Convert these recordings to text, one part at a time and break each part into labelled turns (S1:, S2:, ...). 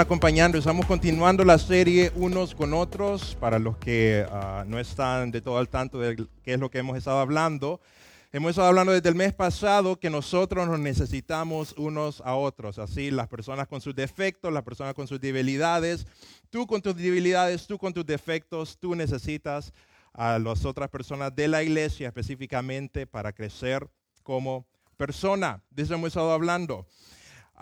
S1: Acompañando, estamos continuando la serie unos con otros. Para los que ah, no están de todo al tanto de qué es lo que hemos estado hablando, hemos estado hablando desde el mes pasado que nosotros nos necesitamos unos a otros. Así, las personas con sus defectos, las personas con sus debilidades, tú con tus debilidades, tú con tus defectos, tú necesitas a las otras personas de la iglesia específicamente para crecer como persona. De eso hemos estado hablando.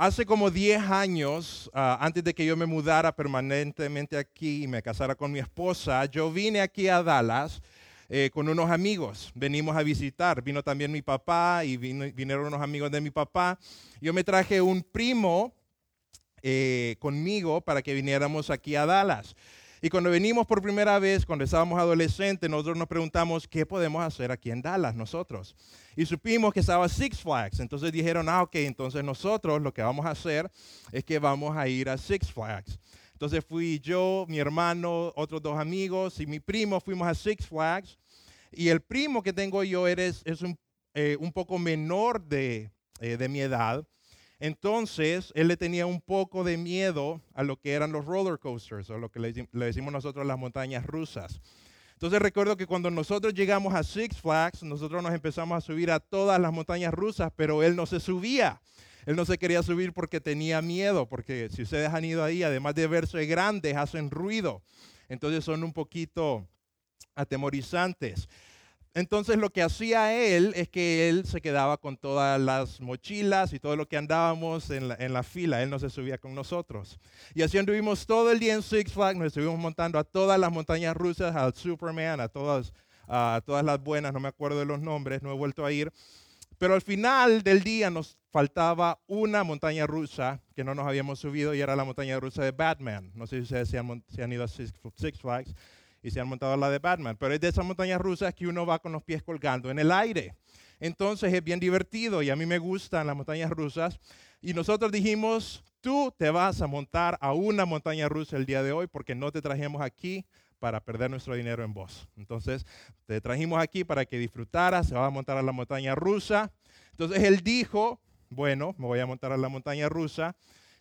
S1: Hace como 10 años, ah, antes de que yo me mudara permanentemente aquí y me casara con mi esposa, yo vine aquí a Dallas eh, con unos amigos. Venimos a visitar. Vino también mi papá y vinieron unos amigos de mi papá. Yo me traje un primo eh, conmigo para que viniéramos aquí a Dallas. Y cuando venimos por primera vez, cuando estábamos adolescentes, nosotros nos preguntamos qué podemos hacer aquí en Dallas nosotros. Y supimos que estaba Six Flags. Entonces dijeron, ah, ok, entonces nosotros lo que vamos a hacer es que vamos a ir a Six Flags. Entonces fui yo, mi hermano, otros dos amigos y mi primo fuimos a Six Flags. Y el primo que tengo yo eres, es un, eh, un poco menor de, eh, de mi edad. Entonces, él le tenía un poco de miedo a lo que eran los roller coasters, o lo que le, decimos nosotros las montañas rusas. Entonces recuerdo que cuando nosotros llegamos a Six Flags, nosotros nos empezamos a subir a todas las montañas rusas, pero él no se subía. Él no se quería subir porque tenía miedo, porque si ustedes han ido ahí, además de verse grandes, hacen ruido. Entonces son un poquito atemorizantes. Entonces lo que hacía él es que él se quedaba con todas las mochilas y todo lo que andábamos en la, fila. Él no se subía con nosotros. Y así anduvimos todo el día en Six Flags. Nos estuvimos montando a todas las montañas rusas, al Superman, a todas, a todas las buenas. No me acuerdo de los nombres, no he vuelto a ir. Pero al final del día nos faltaba una montaña rusa que no nos habíamos subido y era la montaña rusa de Batman. No sé si ustedes se han ido a Six Flags y se han montado la de Batman. Pero es de esas montañas rusas que uno va con los pies colgando en el aire. Entonces es bien divertido y a mí me gustan las montañas rusas. Y nosotros dijimos, tú te vas a montar a una montaña rusa el día de hoy porque no te trajimos aquí para perder nuestro dinero en vos. Entonces te trajimos aquí para que disfrutaras, se va a montar a la montaña rusa. Entonces él dijo, bueno, me voy a montar a la montaña rusa,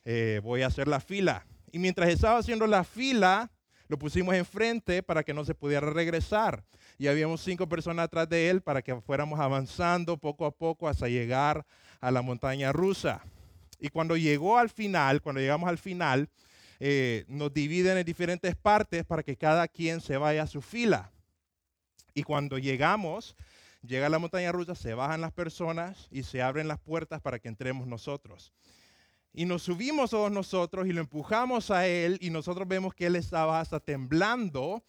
S1: eh, voy a hacer la fila. Y mientras estaba haciendo la fila, lo pusimos enfrente para que no se pudiera regresar. Y habíamos cinco personas atrás de él para que fuéramos avanzando poco a poco hasta llegar a la montaña rusa. Y cuando llegó al final, cuando llegamos al final, eh, nos dividen en diferentes partes para que cada quien se vaya a su fila. Y cuando llegamos, llega la montaña rusa, se bajan las personas y se abren las puertas para que entremos nosotros. Y nos subimos todos nosotros y lo empujamos a él y nosotros vemos que él estaba hasta temblando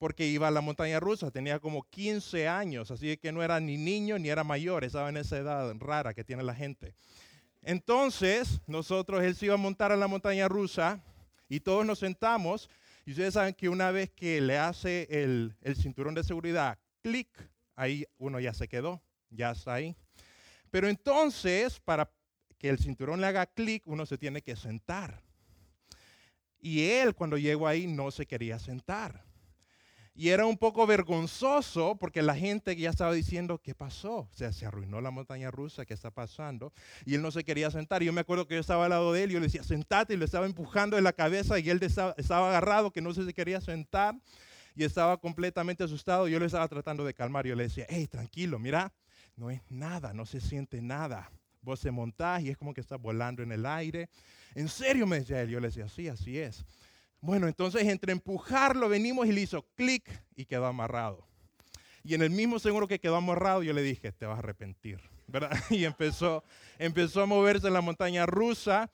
S1: porque iba a la montaña rusa, tenía como 15 años, así que no era ni niño ni era mayor, estaba en esa edad rara que tiene la gente. Entonces, nosotros, él se iba a montar a la montaña rusa y todos nos sentamos y ustedes saben que una vez que le hace el, el cinturón de seguridad, clic, ahí uno ya se quedó, ya está ahí. Pero entonces, para que el cinturón le haga clic, uno se tiene que sentar. Y él cuando llegó ahí no se quería sentar. Y era un poco vergonzoso porque la gente ya estaba diciendo, ¿qué pasó? O sea, se arruinó la montaña rusa, ¿qué está pasando? Y él no se quería sentar. Y yo me acuerdo que yo estaba al lado de él y yo le decía, sentate, y lo estaba empujando de la cabeza y él estaba, agarrado, que no se quería sentar. Y estaba completamente asustado. Yo le estaba tratando de calmar. Yo le decía, hey, tranquilo, mira, no es nada, no se siente nada. Vos se montás y es como que estás volando en el aire. ¿En serio? Me decía él. Yo le decía, sí, así es. Bueno, entonces entre empujarlo venimos y le hizo clic y quedó amarrado. Y en el mismo seguro que quedó amarrado, yo le dije, te vas a arrepentir. ¿verdad? Y empezó, empezó a moverse en la montaña rusa.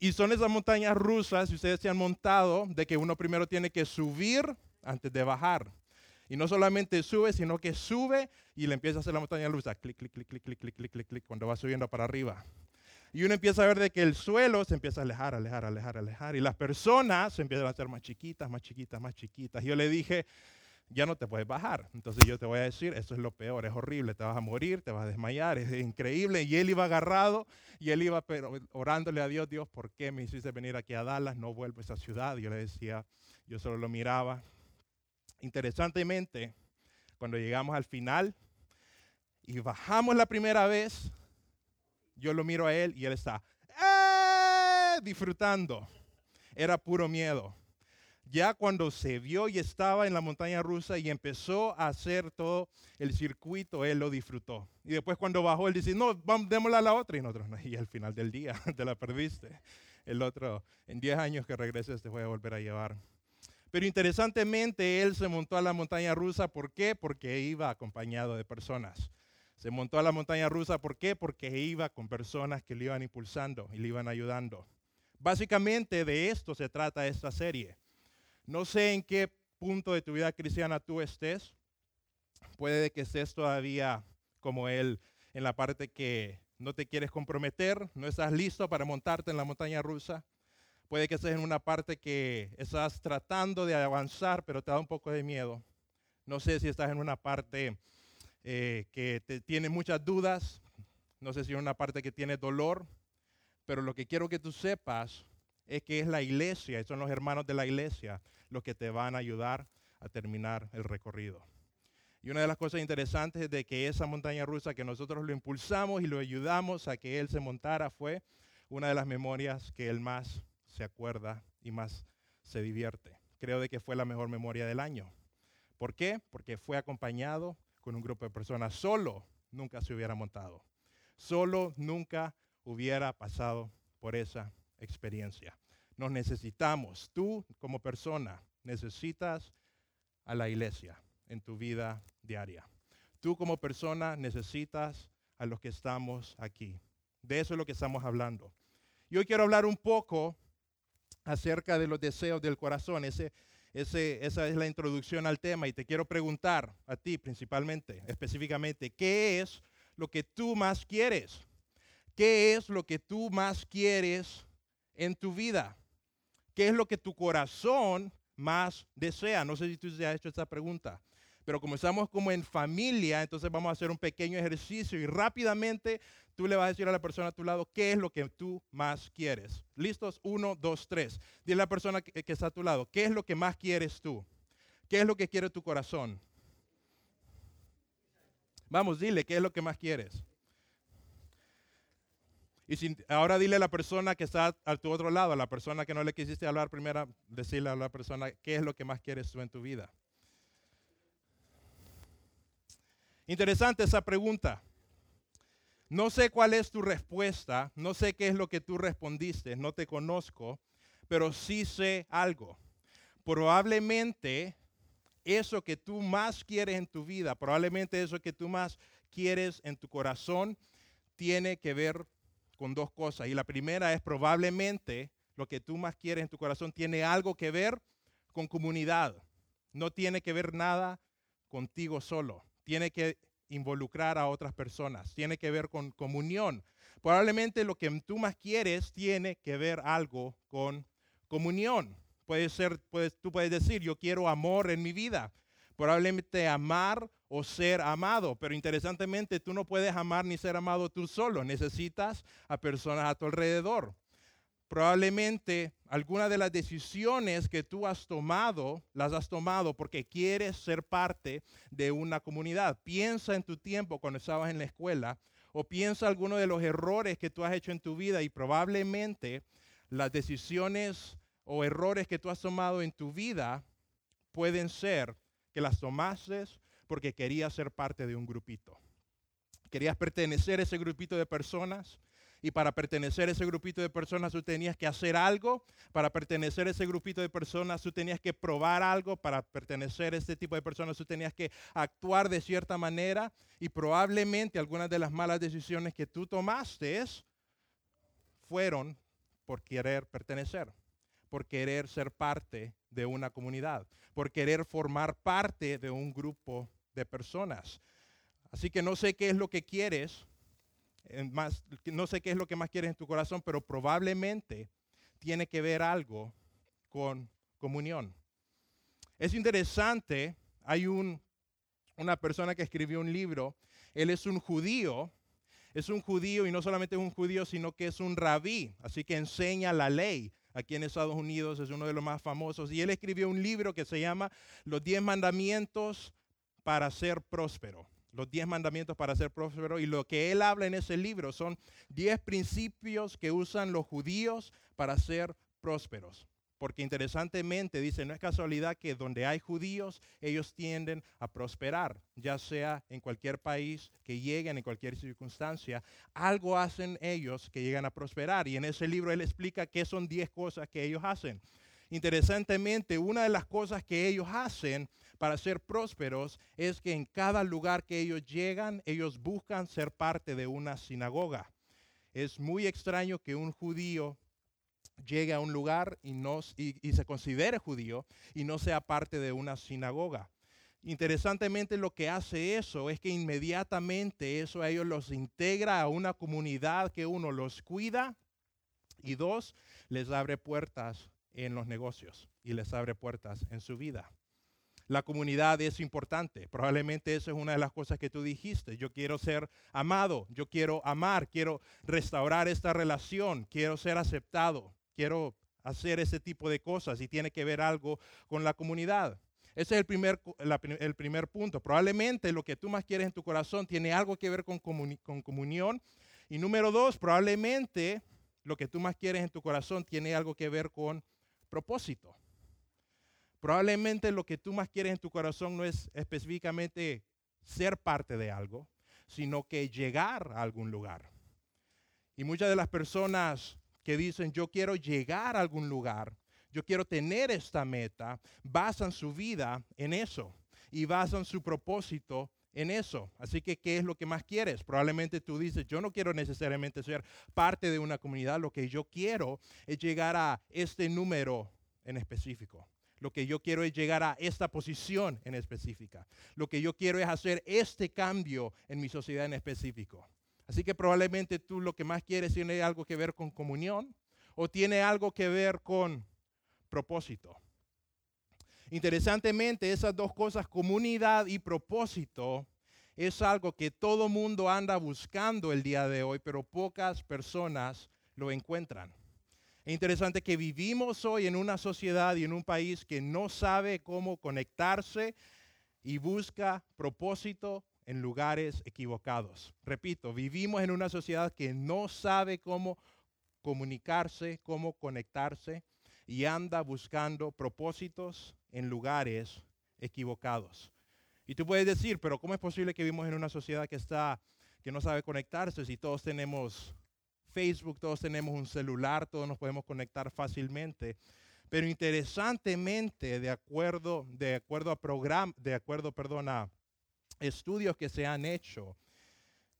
S1: Y son esas montañas rusas, si ustedes se han montado, de que uno primero tiene que subir antes de bajar. Y no solamente sube, sino que sube y le empieza a hacer la montaña rusa. Clic, clic, clic, clic, clic, clic, clic, clic, clic, cuando va subiendo para arriba. Y uno empieza a ver de que el suelo se empieza a alejar, alejar, alejar, alejar. Y las personas se empiezan a hacer más chiquitas, más chiquitas, más chiquitas. Y yo le dije, ya no te puedes bajar. Entonces yo te voy a decir, esto es lo peor, es horrible, te vas a morir, te vas a desmayar, es increíble. Y él iba agarrado y él iba orándole a Dios, Dios, ¿por qué me hiciste venir aquí a Dallas? No vuelvo a esa ciudad. yo le decía, yo solo lo miraba. Interesantemente, cuando llegamos al final y bajamos la primera vez, yo lo miro a él y él está ¡eh! disfrutando. Era puro miedo. Ya cuando se vio y estaba en la montaña rusa y empezó a hacer todo el circuito, él lo disfrutó. Y después cuando bajó, él dice, no, vamos, démosla a la otra. Y nosotros, no, y al final del día te la perdiste. El otro, en 10 años que regreses te voy a volver a llevar. Pero interesantemente, él se montó a la montaña rusa. ¿Por qué? Porque iba acompañado de personas. Se montó a la montaña rusa, ¿por qué? Porque iba con personas que le iban impulsando y le iban ayudando. Básicamente de esto se trata esta serie. No sé en qué punto de tu vida cristiana tú estés. Puede que estés todavía como él en la parte que no te quieres comprometer, no estás listo para montarte en la montaña rusa. Puede que estés en una parte que estás tratando de avanzar, pero te da un poco de miedo. No sé si estás en una parte eh, que te tiene muchas dudas. No sé si en una parte que tiene dolor. Pero lo que quiero que tú sepas es que es la iglesia, y son los hermanos de la iglesia los que te van a ayudar a terminar el recorrido. Y una de las cosas interesantes es de que esa montaña rusa que nosotros lo impulsamos y lo ayudamos a que él se montara fue una de las memorias que él más se acuerda y más se divierte. Creo de que fue la mejor memoria del año. ¿Por qué? Porque fue acompañado con un grupo de personas. Solo nunca se hubiera montado. Solo nunca hubiera pasado por esa experiencia. Nos necesitamos. Tú como persona necesitas a la iglesia en tu vida diaria. Tú como persona necesitas a los que estamos aquí. De eso es lo que estamos hablando. Y hoy quiero hablar un poco acerca de los deseos del corazón. Ese, esa es la introducción al tema y te quiero preguntar a ti principalmente, específicamente, ¿qué es lo que tú más quieres? ¿Qué es lo que tú más quieres en tu vida? ¿Qué es lo que tu corazón más desea? No sé si tú te has hecho esta pregunta, pero como estamos como en familia, entonces vamos a hacer un pequeño ejercicio y rápidamente tú le vas a decir a la persona a tu lado qué es lo que tú más quieres. ¿Listos? Uno, dos, tres. Dile a la persona que, está a tu lado, ¿qué es lo que más quieres tú? ¿Qué es lo que quiere tu corazón? Vamos, dile, ¿qué es lo que más quieres? Y ahora dile a la persona que está a tu otro lado, a la persona que no le quisiste hablar primero, decirle a la persona qué es lo que más quieres tú en tu vida. Interesante esa pregunta. No sé cuál es tu respuesta, no sé qué es lo que tú respondiste, no te conozco, pero sí sé algo. Probablemente eso que tú más quieres en tu vida, probablemente eso que tú más quieres en tu corazón, tiene que ver con dos cosas. Y la primera es probablemente lo que tú más quieres en tu corazón tiene algo que ver con comunidad. No tiene que ver nada contigo solo. Tiene que involucrar a otras personas. Tiene que ver con comunión. Probablemente lo que tú más quieres tiene que ver algo con comunión. Puede ser, puedes, tú puedes decir, yo quiero amor en mi vida. Probablemente amar o ser amado. Pero interesantemente, tú no puedes amar ni ser amado tú solo. Necesitas a personas a tu alrededor. Probablemente algunas de las decisiones que tú has tomado, las has tomado porque quieres ser parte de una comunidad. Piensa en tu tiempo cuando estabas en la escuela o piensa algunos de los errores que tú has hecho en tu vida y probablemente las decisiones o errores que tú has tomado en tu vida pueden ser que las tomaste porque querías ser parte de un grupito. Querías pertenecer a ese grupito de personas y para pertenecer a ese grupito de personas tú tenías que hacer algo, para pertenecer a ese grupito de personas tú tenías que probar algo, para pertenecer a este tipo de personas tú tenías que actuar de cierta manera. Y probablemente algunas de las malas decisiones que tú tomaste fueron por querer pertenecer, por querer ser parte de una comunidad, por querer formar parte de un grupo de personas. Así que no sé qué es lo que quieres, más, no sé qué es lo que más quieres en tu corazón, pero probablemente tiene que ver algo con comunión. Es interesante hay un, una persona que escribió un libro, él es un judío, es un judío y no solamente es un judío, sino que es un rabí, así que enseña la ley. Aquí en Estados Unidos es uno de los más famosos. Y él escribió un libro que se llama Los Diez Mandamientos para ser próspero los diez mandamientos para ser próspero. Y lo que él habla en ese libro son diez principios que usan los judíos para ser prósperos. Porque interesantemente dice, no es casualidad que donde hay judíos, ellos tienden a prosperar, ya sea en cualquier país que lleguen, en cualquier circunstancia, algo hacen ellos que llegan a prosperar. Y en ese libro él explica qué son diez cosas que ellos hacen. Interesantemente, una de las cosas que ellos hacen para ser prósperos es que en cada lugar que ellos llegan, ellos buscan ser parte de una sinagoga. Es muy extraño que un judío llegue a un lugar y, no, y, se considere judío y no sea parte de una sinagoga. Interesantemente lo que hace eso es que inmediatamente eso a ellos los integra a una comunidad que uno los cuida y dos, les abre puertas en los negocios y les abre puertas en su vida. La comunidad es importante. Probablemente eso es una de las cosas que tú dijiste. Yo quiero ser amado, yo quiero amar, quiero restaurar esta relación, quiero ser aceptado, quiero hacer ese tipo de cosas y tiene que ver algo con la comunidad. Ese es el primer, el primer punto. Probablemente lo que tú más quieres en tu corazón tiene algo que ver con, con comunión. Y número dos, probablemente lo que tú más quieres en tu corazón tiene algo que ver con propósito. Probablemente lo que tú más quieres en tu corazón no es específicamente ser parte de algo, sino que llegar a algún lugar. Y muchas de las personas que dicen yo quiero llegar a algún lugar, yo quiero tener esta meta, basan su vida en eso y basan su propósito en eso. Así que, ¿qué es lo que más quieres? Probablemente tú dices, yo no quiero necesariamente ser parte de una comunidad, lo que yo quiero es llegar a este número en específico. Lo que yo quiero es llegar a esta posición en específica. Lo que yo quiero es hacer este cambio en mi sociedad en específico. Así que probablemente tú lo que más quieres tiene algo que ver con comunión o tiene algo que ver con propósito. Interesantemente, esas dos cosas, comunidad y propósito, es algo que todo mundo anda buscando el día de hoy, pero pocas personas lo encuentran. Es interesante que vivimos hoy en una sociedad y en un país que no sabe cómo conectarse y busca propósito en lugares equivocados. Repito, vivimos en una sociedad que no sabe cómo comunicarse, cómo conectarse y anda buscando propósitos en lugares equivocados. Y tú puedes decir, pero ¿cómo es posible que vivimos en una sociedad que está que no sabe conectarse si todos tenemos Facebook, todos tenemos un celular, todos nos podemos conectar fácilmente? Pero interesantemente, de acuerdo, de acuerdo a program, de acuerdo, perdón, a estudios que se han hecho,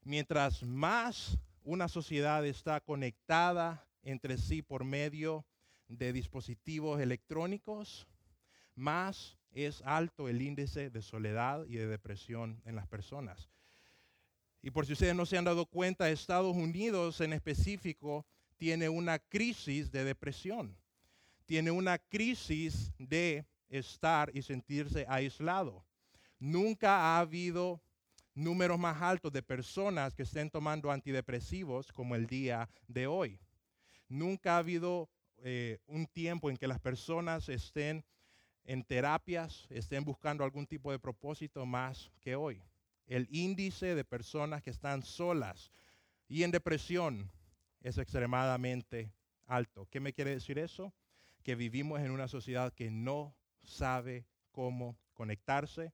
S1: mientras más una sociedad está conectada entre sí por medio de dispositivos electrónicos, más es alto el índice de soledad y de depresión en las personas. Y por si ustedes no se han dado cuenta, Estados Unidos en específico tiene una crisis de depresión, tiene una crisis de estar y sentirse aislado. Nunca ha habido números más altos de personas que estén tomando antidepresivos como el día de hoy. Nunca ha habido eh, un tiempo en que las personas estén en terapias, estén buscando algún tipo de propósito más que hoy. El índice de personas que están solas y en depresión es extremadamente alto. ¿Qué me quiere decir eso? Que vivimos en una sociedad que no sabe cómo conectarse,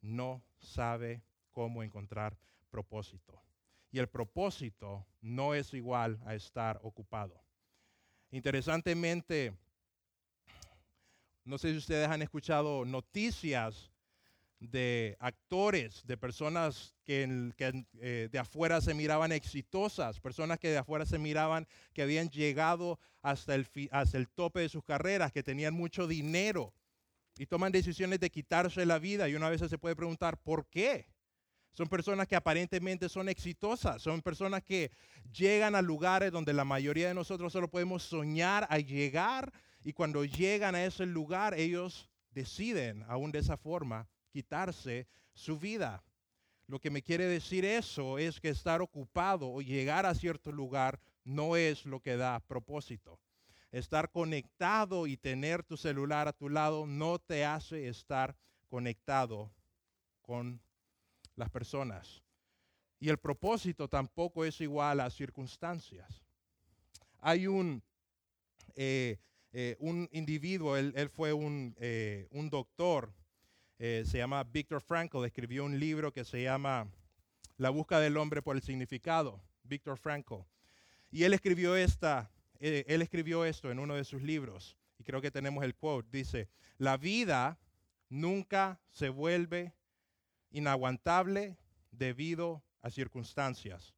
S1: no sabe cómo encontrar propósito. Y el propósito no es igual a estar ocupado. Interesantemente, no sé si ustedes han escuchado noticias de actores, de personas que, eh, de afuera se miraban exitosas, personas que de afuera se miraban que habían llegado hasta el, hasta el tope de sus carreras, que tenían mucho dinero y toman decisiones de quitarse la vida y una vez se puede preguntar, ¿por qué? Son personas que aparentemente son exitosas, son personas que llegan a lugares donde la mayoría de nosotros solo podemos soñar a llegar y cuando llegan a ese lugar ellos deciden aún de esa forma quitarse su vida. Lo que me quiere decir eso es que estar ocupado o llegar a cierto lugar no es lo que da propósito. Estar conectado y tener tu celular a tu lado no te hace estar conectado con las personas. Y el propósito tampoco es igual a circunstancias. Hay un, eh, eh, un individuo, él, fue un, eh, un doctor, se llama Víctor Frankl, escribió un libro que se llama La búsqueda del hombre por el significado, Víctor Frankl. Y él escribió, esta, él escribió esto en uno de sus libros, y creo que tenemos el quote, dice, la vida nunca se vuelve inaguantable debido a circunstancias,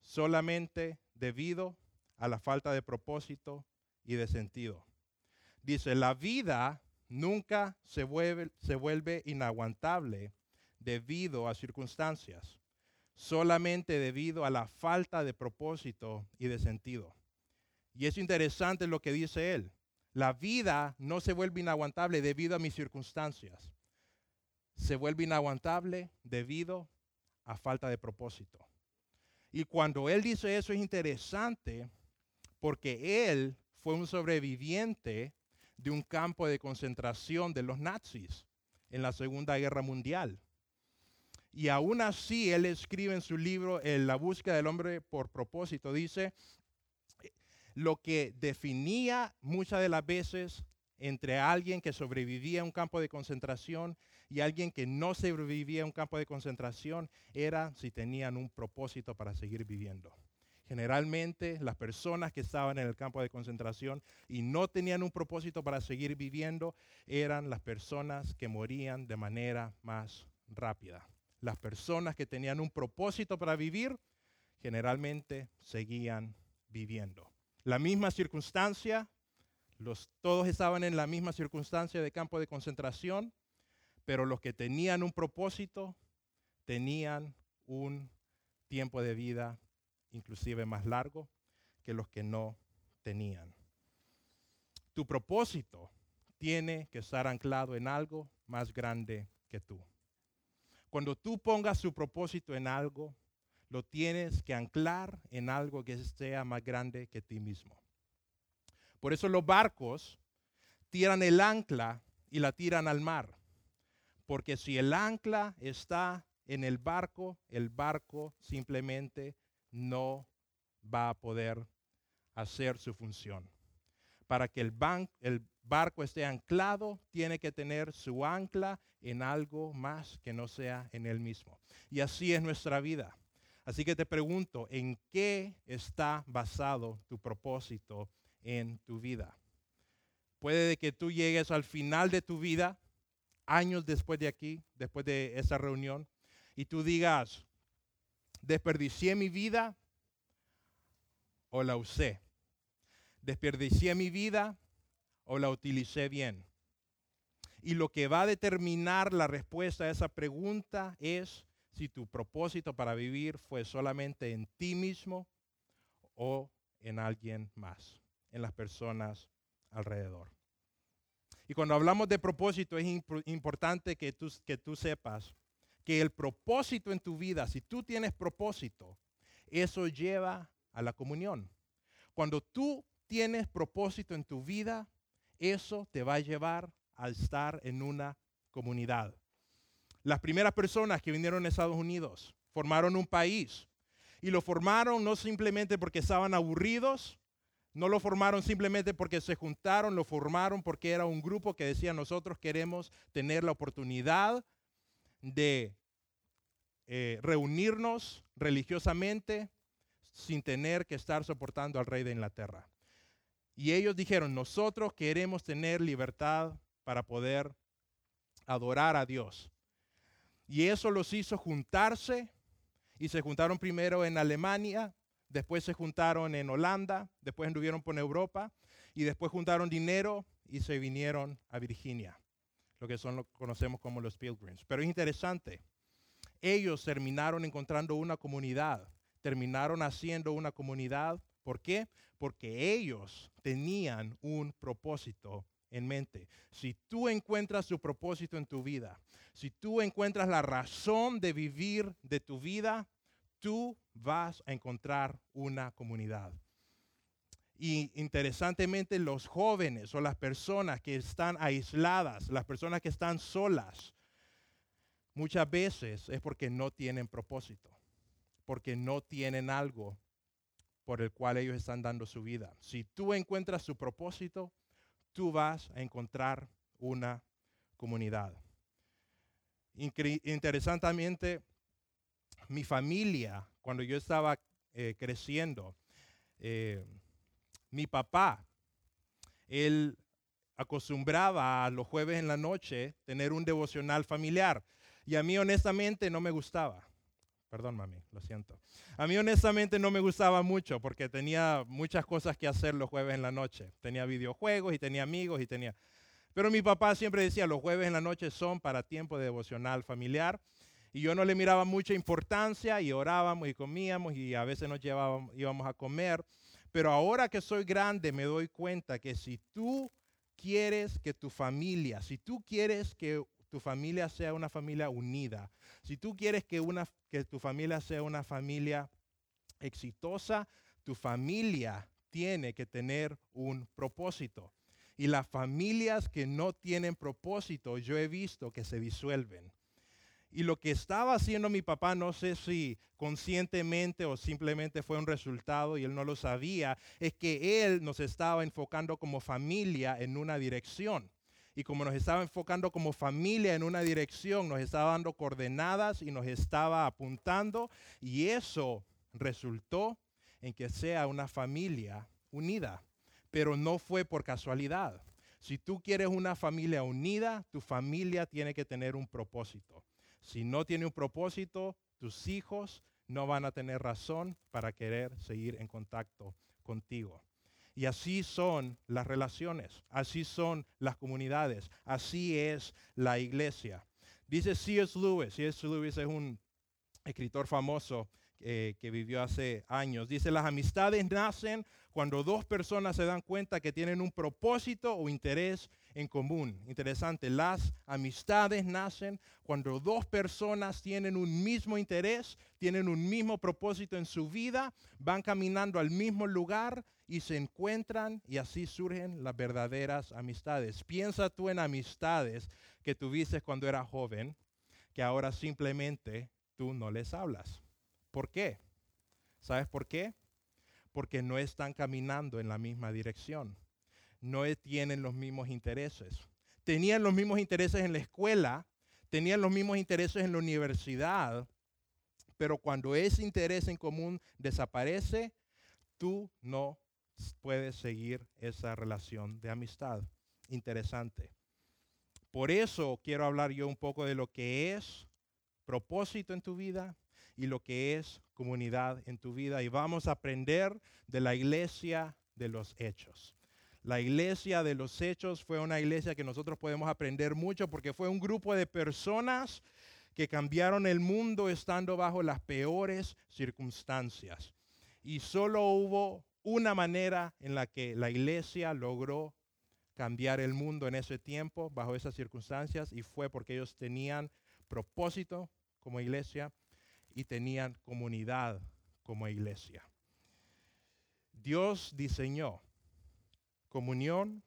S1: solamente debido a la falta de propósito y de sentido. Dice, la vida nunca se vuelve, se vuelve inaguantable debido a circunstancias, solamente debido a la falta de propósito y de sentido. Y es interesante lo que dice él. La vida no se vuelve inaguantable debido a mis circunstancias. Se vuelve inaguantable debido a falta de propósito. Y cuando él dice eso es interesante porque él fue un sobreviviente de un campo de concentración de los nazis en la Segunda Guerra Mundial. Y aún así, él escribe en su libro La búsqueda del hombre por propósito, dice, lo que definía muchas de las veces entre alguien que sobrevivía a un campo de concentración y alguien que no sobrevivía a un campo de concentración era si tenían un propósito para seguir viviendo. Generalmente las personas que estaban en el campo de concentración y no tenían un propósito para seguir viviendo eran las personas que morían de manera más rápida. Las personas que tenían un propósito para vivir generalmente seguían viviendo. La misma circunstancia, los, todos estaban en la misma circunstancia de campo de concentración, pero los que tenían un propósito tenían un tiempo de vida inclusive más largo que los que no tenían. Tu propósito tiene que estar anclado en algo más grande que tú. Cuando tú pongas tu propósito en algo, lo tienes que anclar en algo que sea más grande que ti mismo. Por eso los barcos tiran el ancla y la tiran al mar. Porque si el ancla está en el barco, el barco simplemente no va a poder hacer su función. Para que el, barco esté anclado, tiene que tener su ancla en algo más que no sea en él mismo. Y así es nuestra vida. Así que te pregunto, ¿en qué está basado tu propósito en tu vida? Puede que tú llegues al final de tu vida, años después de aquí, después de esa reunión, y tú digas, desperdicié mi vida o la usé. Desperdicié mi vida o la utilicé bien. Y lo que va a determinar la respuesta a esa pregunta es si tu propósito para vivir fue solamente en ti mismo o en alguien más, en las personas alrededor. Y cuando hablamos de propósito es importante que tú, que tú sepas que el propósito en tu vida, si tú tienes propósito, eso lleva a la comunión. Cuando tú tienes propósito en tu vida, eso te va a llevar a estar en una comunidad. Las primeras personas que vinieron a Estados Unidos formaron un país y lo formaron no simplemente porque estaban aburridos, no lo formaron simplemente porque se juntaron, lo formaron porque era un grupo que decía nosotros queremos tener la oportunidad de eh, reunirnos religiosamente sin tener que estar soportando al rey de Inglaterra. Y ellos dijeron, nosotros queremos tener libertad para poder adorar a Dios. Y eso los hizo juntarse y se juntaron primero en Alemania, después se juntaron en Holanda, después anduvieron por Europa y después juntaron dinero y se vinieron a Virginia, lo que son lo conocemos como los Pilgrims. Pero es interesante, ellos terminaron encontrando una comunidad, terminaron haciendo una comunidad. ¿Por qué? Porque ellos tenían un propósito en mente. Si tú encuentras tu propósito en tu vida, si tú encuentras la razón de vivir de tu vida, tú vas a encontrar una comunidad. Y interesantemente los jóvenes o las personas que están aisladas, las personas que están solas, muchas veces es porque no tienen propósito, porque no tienen algo por el cual ellos están dando su vida. Si tú encuentras su propósito, tú vas a encontrar una comunidad. Interesantemente, mi familia, cuando yo estaba eh, creciendo, eh, mi papá, él acostumbraba a los jueves en la noche tener un devocional familiar. Y a mí honestamente no me gustaba. Perdón, mami, lo siento. A mí honestamente no me gustaba mucho porque tenía muchas cosas que hacer los jueves en la noche. Tenía videojuegos y tenía amigos y tenía... Pero mi papá siempre decía, los jueves en la noche son para tiempo de devocional familiar. Y yo no le miraba mucha importancia y orábamos y comíamos y a veces nos llevábamos, íbamos a comer. Pero ahora que soy grande me doy cuenta que si tú quieres que tu familia, si tú quieres que tu familia sea una familia unida, si tú quieres que, una, que tu familia sea una familia exitosa, tu familia tiene que tener un propósito. Y las familias que no tienen propósito, yo he visto que se disuelven. Y lo que estaba haciendo mi papá, no sé si conscientemente o simplemente fue un resultado y él no lo sabía, es que él nos estaba enfocando como familia en una dirección. Y como nos estaba enfocando como familia en una dirección, nos estaba dando coordenadas y nos estaba apuntando. Y eso resultó en que sea una familia unida. Pero no fue por casualidad. Si tú quieres una familia unida, tu familia tiene que tener un propósito. Si no tiene un propósito, tus hijos no van a tener razón para querer seguir en contacto contigo. Y así son las relaciones, así son las comunidades, así es la iglesia. Dice C.S. Lewis, C.S. Lewis es un escritor famoso eh, que vivió hace años. Dice, las amistades nacen cuando dos personas se dan cuenta que tienen un propósito o interés en común. Interesante, las amistades nacen cuando dos personas tienen un mismo interés, tienen un mismo propósito en su vida, van caminando al mismo lugar y se encuentran y así surgen las verdaderas amistades. Piensa tú en amistades que tuviste cuando eras joven, que ahora simplemente tú no les hablas. ¿Por qué? ¿Sabes por qué? Porque no están caminando en la misma dirección. No tienen los mismos intereses. Tenían los mismos intereses en la escuela, tenían los mismos intereses en la universidad, pero cuando ese interés en común desaparece, tú no puedes seguir esa relación de amistad. Interesante. Por eso quiero hablar yo un poco de lo que es propósito en tu vida y lo que es comunidad en tu vida. Y vamos a aprender de la iglesia de los hechos. La iglesia de los hechos fue una iglesia que nosotros podemos aprender mucho porque fue un grupo de personas que cambiaron el mundo estando bajo las peores circunstancias. Y solo hubo una manera en la que la iglesia logró cambiar el mundo en ese tiempo, bajo esas circunstancias, y fue porque ellos tenían propósito como iglesia y tenían comunidad como iglesia. Dios diseñó comunión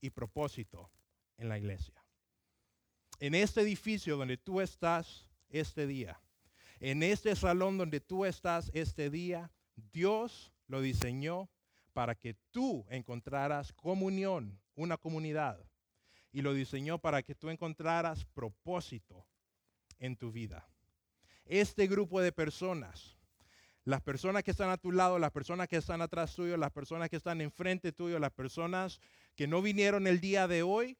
S1: y propósito en la iglesia. En este edificio donde tú estás este día, en este salón donde tú estás este día, Dios lo diseñó para que tú encontraras comunión, una comunidad. Y lo diseñó para que tú encontraras propósito en tu vida este grupo de personas, las personas que están a tu lado, las personas que están atrás tuyo, las personas que están enfrente tuyo, las personas que no vinieron el día de hoy,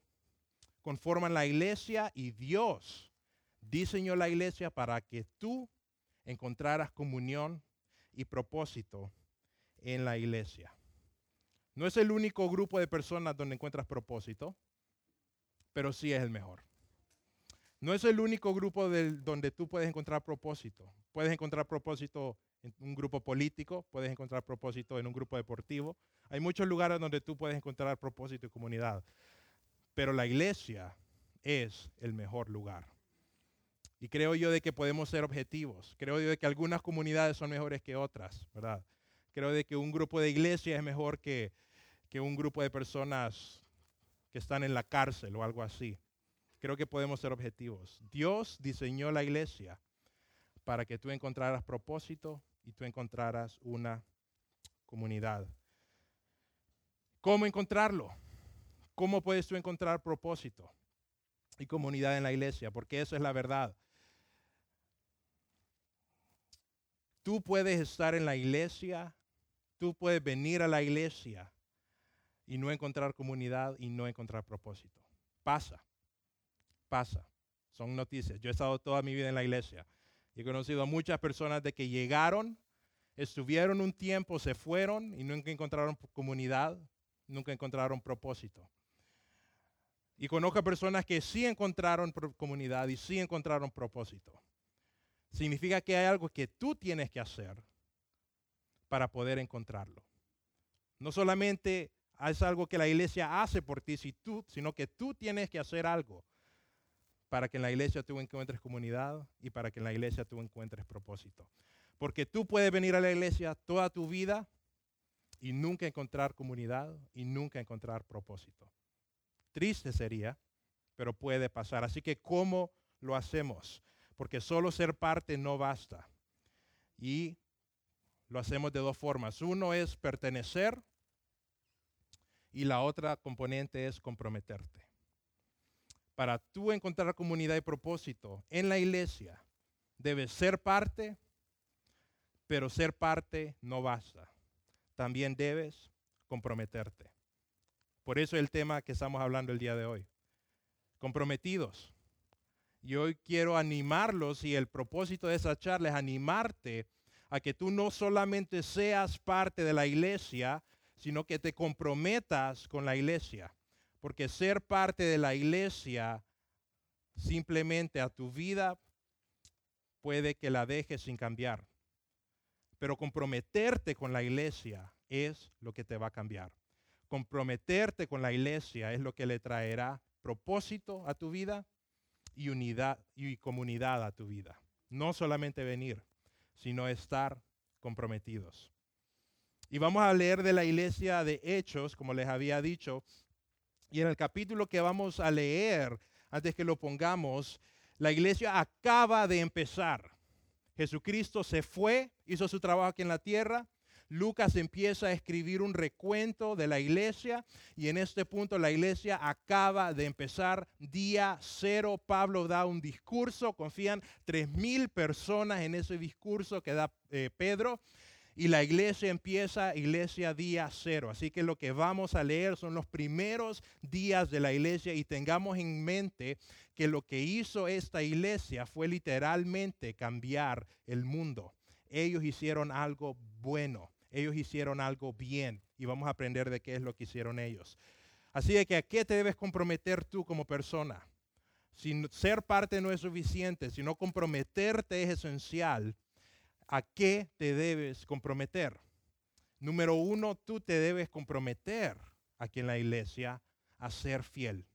S1: conforman la iglesia y Dios diseñó la iglesia para que tú encontraras comunión y propósito en la iglesia. No es el único grupo de personas donde encuentras propósito, pero sí es el mejor. No es el único grupo donde tú puedes encontrar propósito. Puedes encontrar propósito en un grupo político, puedes encontrar propósito en un grupo deportivo. Hay muchos lugares donde tú puedes encontrar propósito y comunidad. Pero la iglesia es el mejor lugar. Y creo yo de que podemos ser objetivos. Creo yo de que algunas comunidades son mejores que otras, ¿verdad? Creo de que un grupo de iglesia es mejor que, que un grupo de personas que están en la cárcel o algo así. Creo que podemos ser objetivos. Dios diseñó la iglesia para que tú encontraras propósito y tú encontraras una comunidad. ¿Cómo encontrarlo? ¿Cómo puedes tú encontrar propósito y comunidad en la iglesia? Porque eso es la verdad. Tú puedes estar en la iglesia, tú puedes venir a la iglesia y no encontrar comunidad y no encontrar propósito. Pasa, pasa. Son noticias. Yo he estado toda mi vida en la iglesia. He conocido a muchas personas de que llegaron, estuvieron un tiempo, se fueron y nunca encontraron comunidad, nunca encontraron propósito. Y conozco a personas que sí encontraron comunidad y sí encontraron propósito. Significa que hay algo que tú tienes que hacer para poder encontrarlo. No solamente es algo que la iglesia hace por ti, sino que tú tienes que hacer algo para que en la iglesia tú encuentres comunidad y para que en la iglesia tú encuentres propósito. Porque tú puedes venir a la iglesia toda tu vida y nunca encontrar comunidad y nunca encontrar propósito. Triste sería, pero puede pasar. Así que, ¿cómo lo hacemos? Porque solo ser parte no basta. Y lo hacemos de dos formas. Uno es pertenecer y la otra componente es comprometerte. Para tú encontrar comunidad y propósito en la iglesia, debes ser parte, pero ser parte no basta. También debes comprometerte. Por eso el tema que estamos hablando el día de hoy. Comprometidos. Y hoy quiero animarlos y el propósito de esa charla es animarte a que tú no solamente seas parte de la iglesia, sino que te comprometas con la iglesia. Porque ser parte de la iglesia simplemente a tu vida puede que la dejes sin cambiar. Pero comprometerte con la iglesia es lo que te va a cambiar. Comprometerte con la iglesia es lo que le traerá propósito a tu vida y unidad y comunidad a tu vida. No solamente venir, sino estar comprometidos. Y vamos a leer de la iglesia de Hechos, como les había dicho. Y en el capítulo que vamos a leer, antes que lo pongamos, la iglesia acaba de empezar. Jesucristo se fue, hizo su trabajo aquí en la tierra. Lucas empieza a escribir un recuento de la iglesia y en este punto la iglesia acaba de empezar día cero. Pablo da un discurso, confían tres mil personas en ese discurso que da eh, Pedro y la iglesia empieza iglesia día cero. Así que lo que vamos a leer son los primeros días de la iglesia y tengamos en mente que lo que hizo esta iglesia fue literalmente cambiar el mundo. Ellos hicieron algo bueno, ellos hicieron algo bien y vamos a aprender de qué es lo que hicieron ellos. Así que a qué te debes comprometer tú como persona. Si ser parte no es suficiente, sino comprometerte es esencial, ¿A qué te debes comprometer? Número uno, tú te debes comprometer aquí en la iglesia a ser fiel.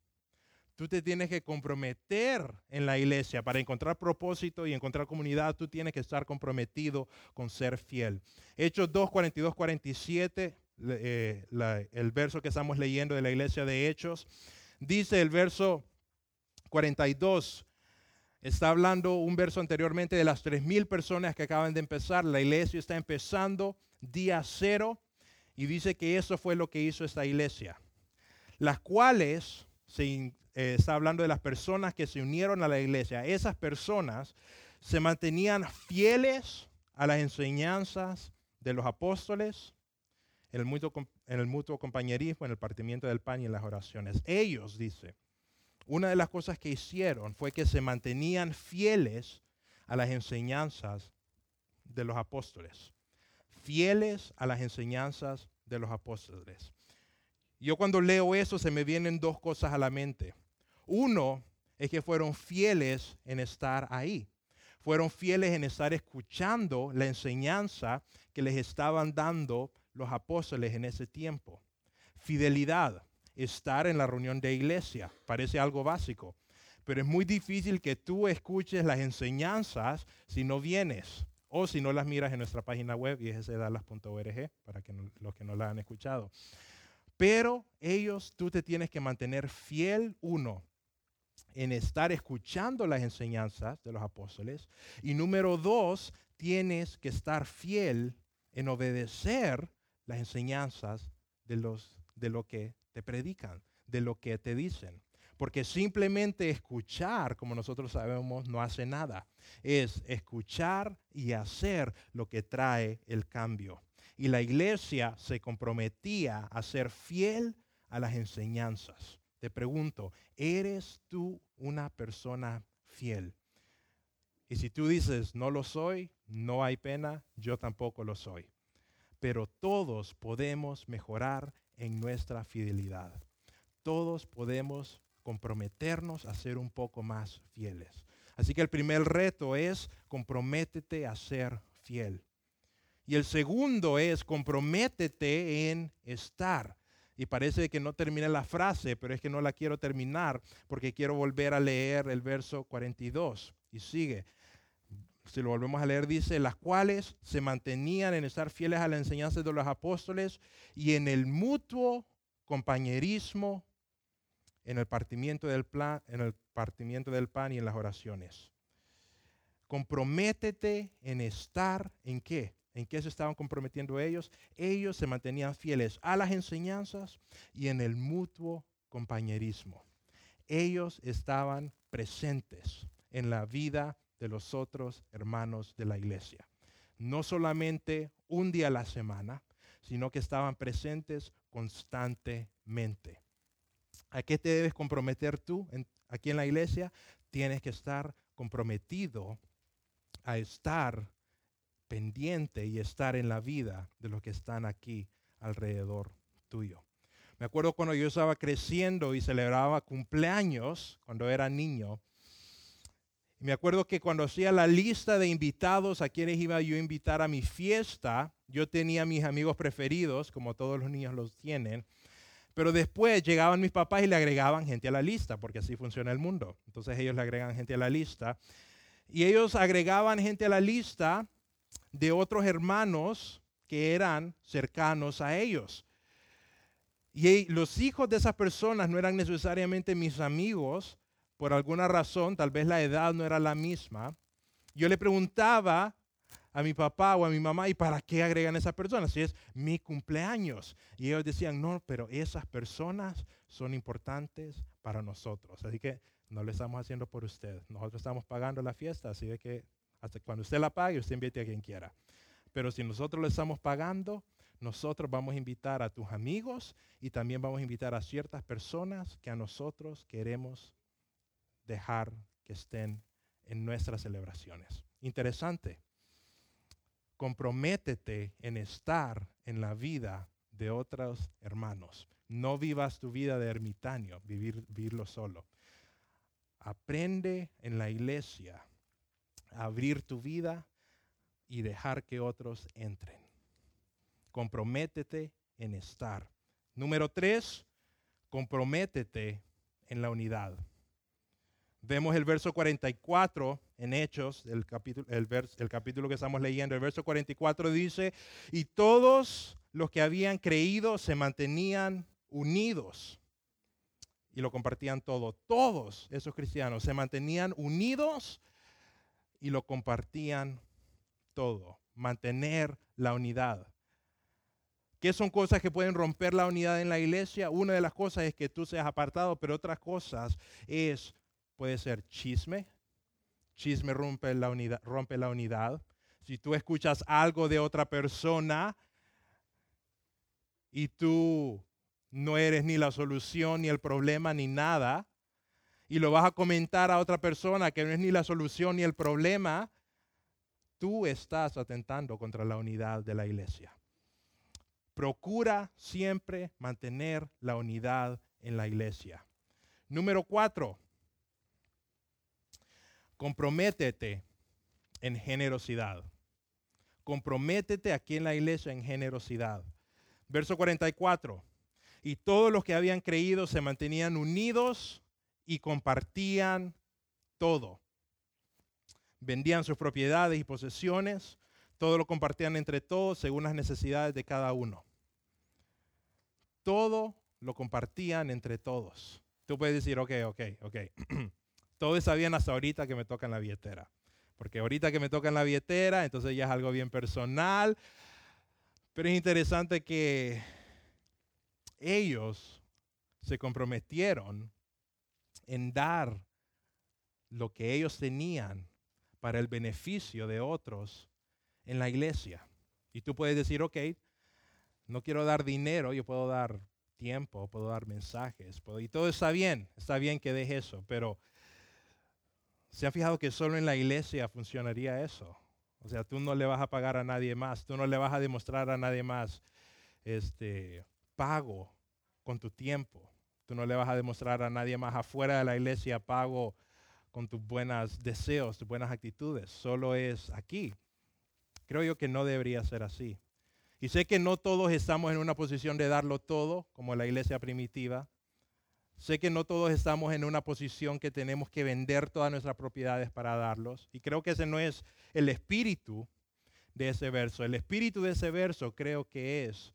S1: Tú te tienes que comprometer en la iglesia para encontrar propósito y encontrar comunidad. Tú tienes que estar comprometido con ser fiel. Hechos 2, 42, 47, el verso que estamos leyendo de la iglesia de Hechos, dice el verso 42, Está hablando un verso anteriormente de las 3.000 personas que acaban de empezar. La iglesia está empezando día cero y dice que eso fue lo que hizo esta iglesia. Las cuales, se, eh, está hablando de las personas que se unieron a la iglesia. Esas personas se mantenían fieles a las enseñanzas de los apóstoles, en el mutuo, en el mutuo compañerismo, en el partimiento del pan y en las oraciones. Ellos, dice, una de las cosas que hicieron fue que se mantenían fieles a las enseñanzas de los apóstoles. Fieles a las enseñanzas de los apóstoles. Yo cuando leo eso se me vienen dos cosas a la mente. Uno es que fueron fieles en estar ahí. Fueron fieles en estar escuchando la enseñanza que les estaban dando los apóstoles en ese tiempo. Fidelidad, estar en la reunión de iglesia, parece algo básico, pero es muy difícil que tú escuches las enseñanzas si no vienes o si no las miras en nuestra página web y es dallas.org para que los que no la han escuchado. Pero ellos, tú te tienes que mantener fiel, uno, en estar escuchando las enseñanzas de los apóstoles. Y número dos, tienes que estar fiel en obedecer las enseñanzas de, los, de lo que te predican, de lo que te dicen. Porque simplemente escuchar, como nosotros sabemos, no hace nada. Es escuchar y hacer lo que trae el cambio. Y la iglesia se comprometía a ser fiel a las enseñanzas. Te pregunto, ¿eres tú una persona fiel? Y si tú dices, no lo soy, no hay pena, yo tampoco lo soy. Pero todos podemos mejorar en nuestra fidelidad. Todos podemos comprometernos a ser un poco más fieles. Así que el primer reto es comprométete a ser fiel. Y el segundo es comprométete en estar. Y parece que no termina la frase, pero es que no la quiero terminar porque quiero volver a leer el verso 42. Y sigue. Si lo volvemos a leer, dice, las cuales se mantenían en estar fieles a la enseñanza de los apóstoles y en el mutuo compañerismo, en el partimiento del, plan, en el partimiento del pan y en las oraciones. Comprométete en estar en qué? ¿En qué se estaban comprometiendo ellos? Ellos se mantenían fieles a las enseñanzas y en el mutuo compañerismo. Ellos estaban presentes en la vida de los otros hermanos de la iglesia. No solamente un día a la semana, sino que estaban presentes constantemente. ¿A qué te debes comprometer tú aquí en la iglesia? Tienes que estar comprometido a estar pendiente y estar en la vida de los que están aquí alrededor tuyo. Me acuerdo cuando yo estaba creciendo y celebraba cumpleaños cuando era niño. Me acuerdo que cuando hacía la lista de invitados a quienes iba yo a invitar a mi fiesta, yo tenía mis amigos preferidos, como todos los niños los tienen, pero después llegaban mis papás y le agregaban gente a la lista, porque así funciona el mundo. Entonces ellos le agregan gente a la lista. Y ellos agregaban gente a la lista de otros hermanos que eran cercanos a ellos. Y los hijos de esas personas no eran necesariamente mis amigos, por alguna razón, tal vez la edad no era la misma. Yo le preguntaba a mi papá o a mi mamá, ¿y para qué agregan esas personas? Si es mi cumpleaños. Y ellos decían, no, pero esas personas son importantes para nosotros. Así que no lo estamos haciendo por usted. Nosotros estamos pagando la fiesta, así que hasta cuando usted la pague, usted invite a quien quiera. Pero si nosotros le estamos pagando, nosotros vamos a invitar a tus amigos y también vamos a invitar a ciertas personas que a nosotros queremos dejar que estén en nuestras celebraciones. Interesante. Comprométete en estar en la vida de otros hermanos. No vivas tu vida de ermitaño, vivir, vivirlo solo. Aprende en la iglesia abrir tu vida y dejar que otros entren. Comprométete en estar. Número tres, comprométete en la unidad. Vemos el verso 44 en Hechos, el capítulo, el, el capítulo que estamos leyendo. El verso 44 dice, y todos los que habían creído se mantenían unidos y lo compartían todo. Todos esos cristianos se mantenían unidos y lo compartían todo. Mantener la unidad. ¿Qué son cosas que pueden romper la unidad en la iglesia? Una de las cosas es que tú seas apartado, pero otras cosas es, puede ser chisme. Chisme rompe la unidad. Rompe la unidad. Si tú escuchas algo de otra persona y tú no eres ni la solución, ni el problema, ni nada, y lo vas a comentar a otra persona que no es ni la solución ni el problema, tú estás atentando contra la unidad de la iglesia. Procura siempre mantener la unidad en la iglesia. Número cuatro, comprométete en generosidad. Comprométete aquí en la iglesia en generosidad. Verso 44. Y todos los que habían creído se mantenían unidos y compartían todo. Vendían sus propiedades y posesiones, todo lo compartían entre todos según las necesidades de cada uno. Todo lo compartían entre todos. Tú puedes decir, ok, ok, ok. todos sabían hasta ahorita que me tocan la billetera. Porque ahorita que me tocan la billetera, entonces ya es algo bien personal. Pero es interesante que ellos se comprometieron en dar lo que ellos tenían para el beneficio de otros en la iglesia. Y tú puedes decir, ok, no quiero dar dinero, yo puedo dar tiempo, puedo dar mensajes, y todo está bien, está bien que deje eso, pero ¿se han fijado que solo en la iglesia funcionaría eso? O sea, tú no le vas a pagar a nadie más, tú no le vas a demostrar a nadie más este pago con tu tiempo. Tú no le vas a demostrar a nadie más afuera de la iglesia pago con tus buenos deseos, tus buenas actitudes. Solo es aquí. Creo yo que no debería ser así. Y sé que no todos estamos en una posición de darlo todo, como la iglesia primitiva. Sé que no todos estamos en una posición que tenemos que vender todas nuestras propiedades para darlos. Y creo que ese no es el espíritu de ese verso. El espíritu de ese verso creo que es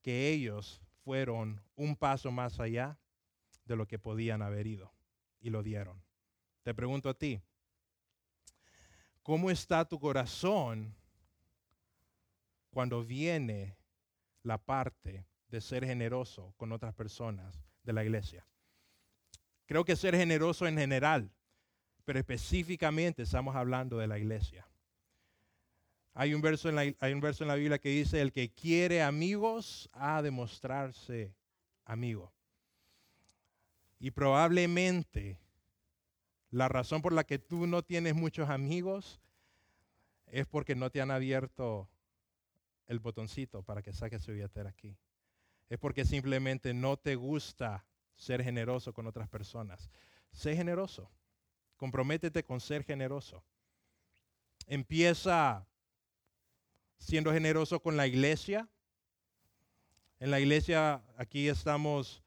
S1: que ellos fueron un paso más allá de lo que podían haber ido y lo dieron. Te pregunto a ti, ¿cómo está tu corazón cuando viene la parte de ser generoso con otras personas de la iglesia? Creo que ser generoso en general, pero específicamente estamos hablando de la iglesia. Hay un, verso en la, hay un verso en la Biblia que dice, el que quiere amigos ha de mostrarse amigo. Y probablemente la razón por la que tú no tienes muchos amigos es porque no te han abierto el botoncito para que saques su billetera aquí. Es porque simplemente no te gusta ser generoso con otras personas. Sé generoso. Comprométete con ser generoso. Empieza siendo generoso con la iglesia. En la iglesia aquí estamos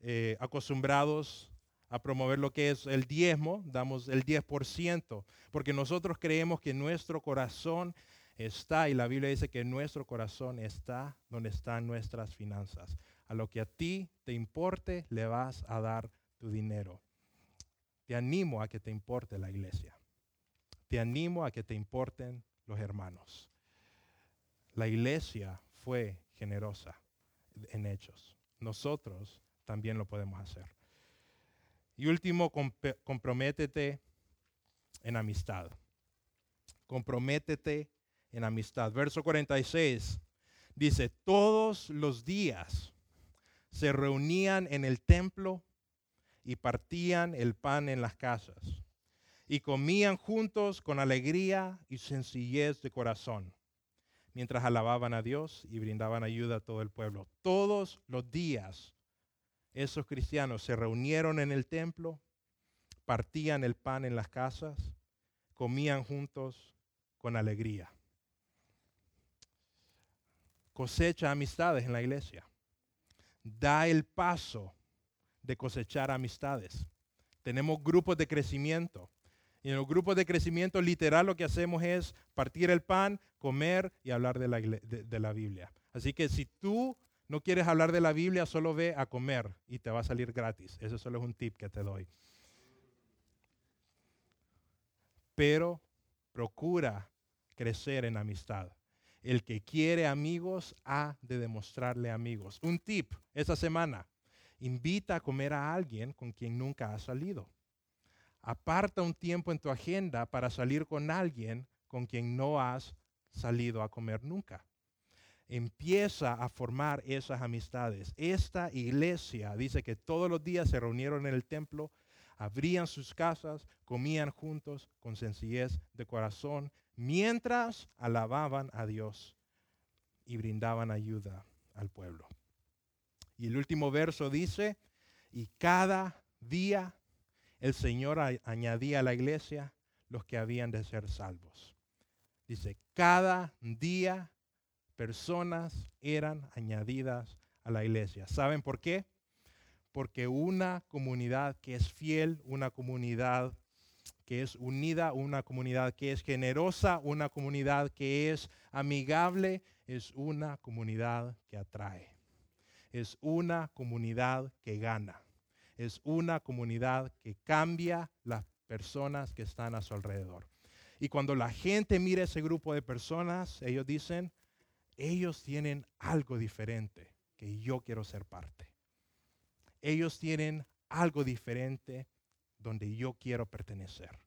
S1: eh, acostumbrados a promover lo que es el diezmo, damos el 10%, porque nosotros creemos que nuestro corazón está, y la Biblia dice que nuestro corazón está donde están nuestras finanzas. A lo que a ti te importe, le vas a dar tu dinero. Te animo a que te importe la iglesia. Te animo a que te importen los hermanos. La iglesia fue generosa en hechos. Nosotros también lo podemos hacer. Y último, comprométete en amistad. Comprométete en amistad. Verso 46 dice, todos los días se reunían en el templo y partían el pan en las casas y comían juntos con alegría y sencillez de corazón mientras alababan a Dios y brindaban ayuda a todo el pueblo. Todos los días esos cristianos se reunieron en el templo, partían el pan en las casas, comían juntos con alegría. Cosecha amistades en la iglesia. Da el paso de cosechar amistades. Tenemos grupos de crecimiento. Y en los grupos de crecimiento literal lo que hacemos es partir el pan, comer y hablar de la, de, la Biblia. Así que si tú no quieres hablar de la Biblia, solo ve a comer y te va a salir gratis. Eso solo es un tip que te doy. Pero procura crecer en amistad. El que quiere amigos ha de demostrarle amigos. Un tip esa semana. Invita a comer a alguien con quien nunca has salido. Aparta un tiempo en tu agenda para salir con alguien con quien no has salido a comer nunca. Empieza a formar esas amistades. Esta iglesia dice que todos los días se reunieron en el templo, abrían sus casas, comían juntos con sencillez de corazón, mientras alababan a Dios y brindaban ayuda al pueblo. Y el último verso dice, y cada día el Señor añadía a la iglesia los que habían de ser salvos. Dice, cada día personas eran añadidas a la iglesia. ¿Saben por qué? Porque una comunidad que es fiel, una comunidad que es unida, una comunidad que es generosa, una comunidad que es amigable, es una comunidad que atrae. Es una comunidad que gana. Es una comunidad que cambia las personas que están a su alrededor. Y cuando la gente mira ese grupo de personas, ellos dicen, ellos tienen algo diferente que yo quiero ser parte. Ellos tienen algo diferente donde yo quiero pertenecer.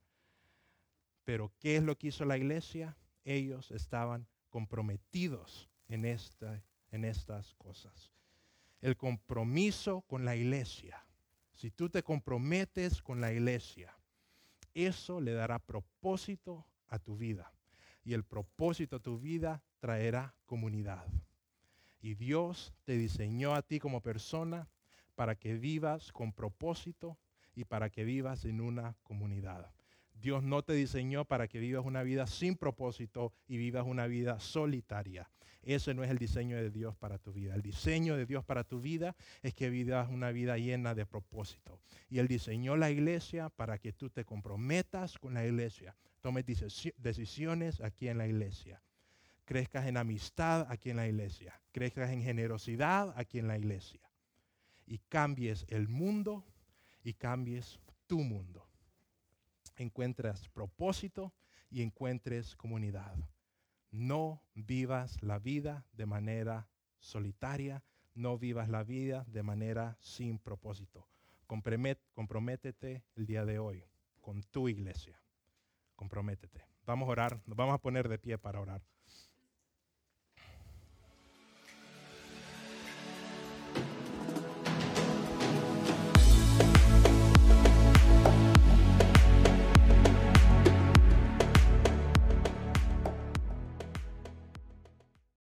S1: Pero ¿qué es lo que hizo la iglesia? Ellos estaban comprometidos en, esta, en estas cosas. El compromiso con la iglesia. Si tú te comprometes con la iglesia, eso le dará propósito a tu vida. Y el propósito a tu vida traerá comunidad. Y Dios te diseñó a ti como persona para que vivas con propósito y para que vivas en una comunidad. Dios no te diseñó para que vivas una vida sin propósito y vivas una vida solitaria. Ese no es el diseño de Dios para tu vida. El diseño de Dios para tu vida es que vivas una vida llena de propósito. Y Él diseñó la iglesia para que tú te comprometas con la iglesia, tomes decisiones aquí en la iglesia, crezcas en amistad aquí en la iglesia, crezcas en generosidad aquí en la iglesia y cambies el mundo y cambies tu mundo encuentres propósito y encuentres comunidad. No vivas la vida de manera solitaria, no vivas la vida de manera sin propósito. comprométete el día de hoy con tu iglesia. Comprométete. Vamos a orar, nos vamos a poner de pie para orar.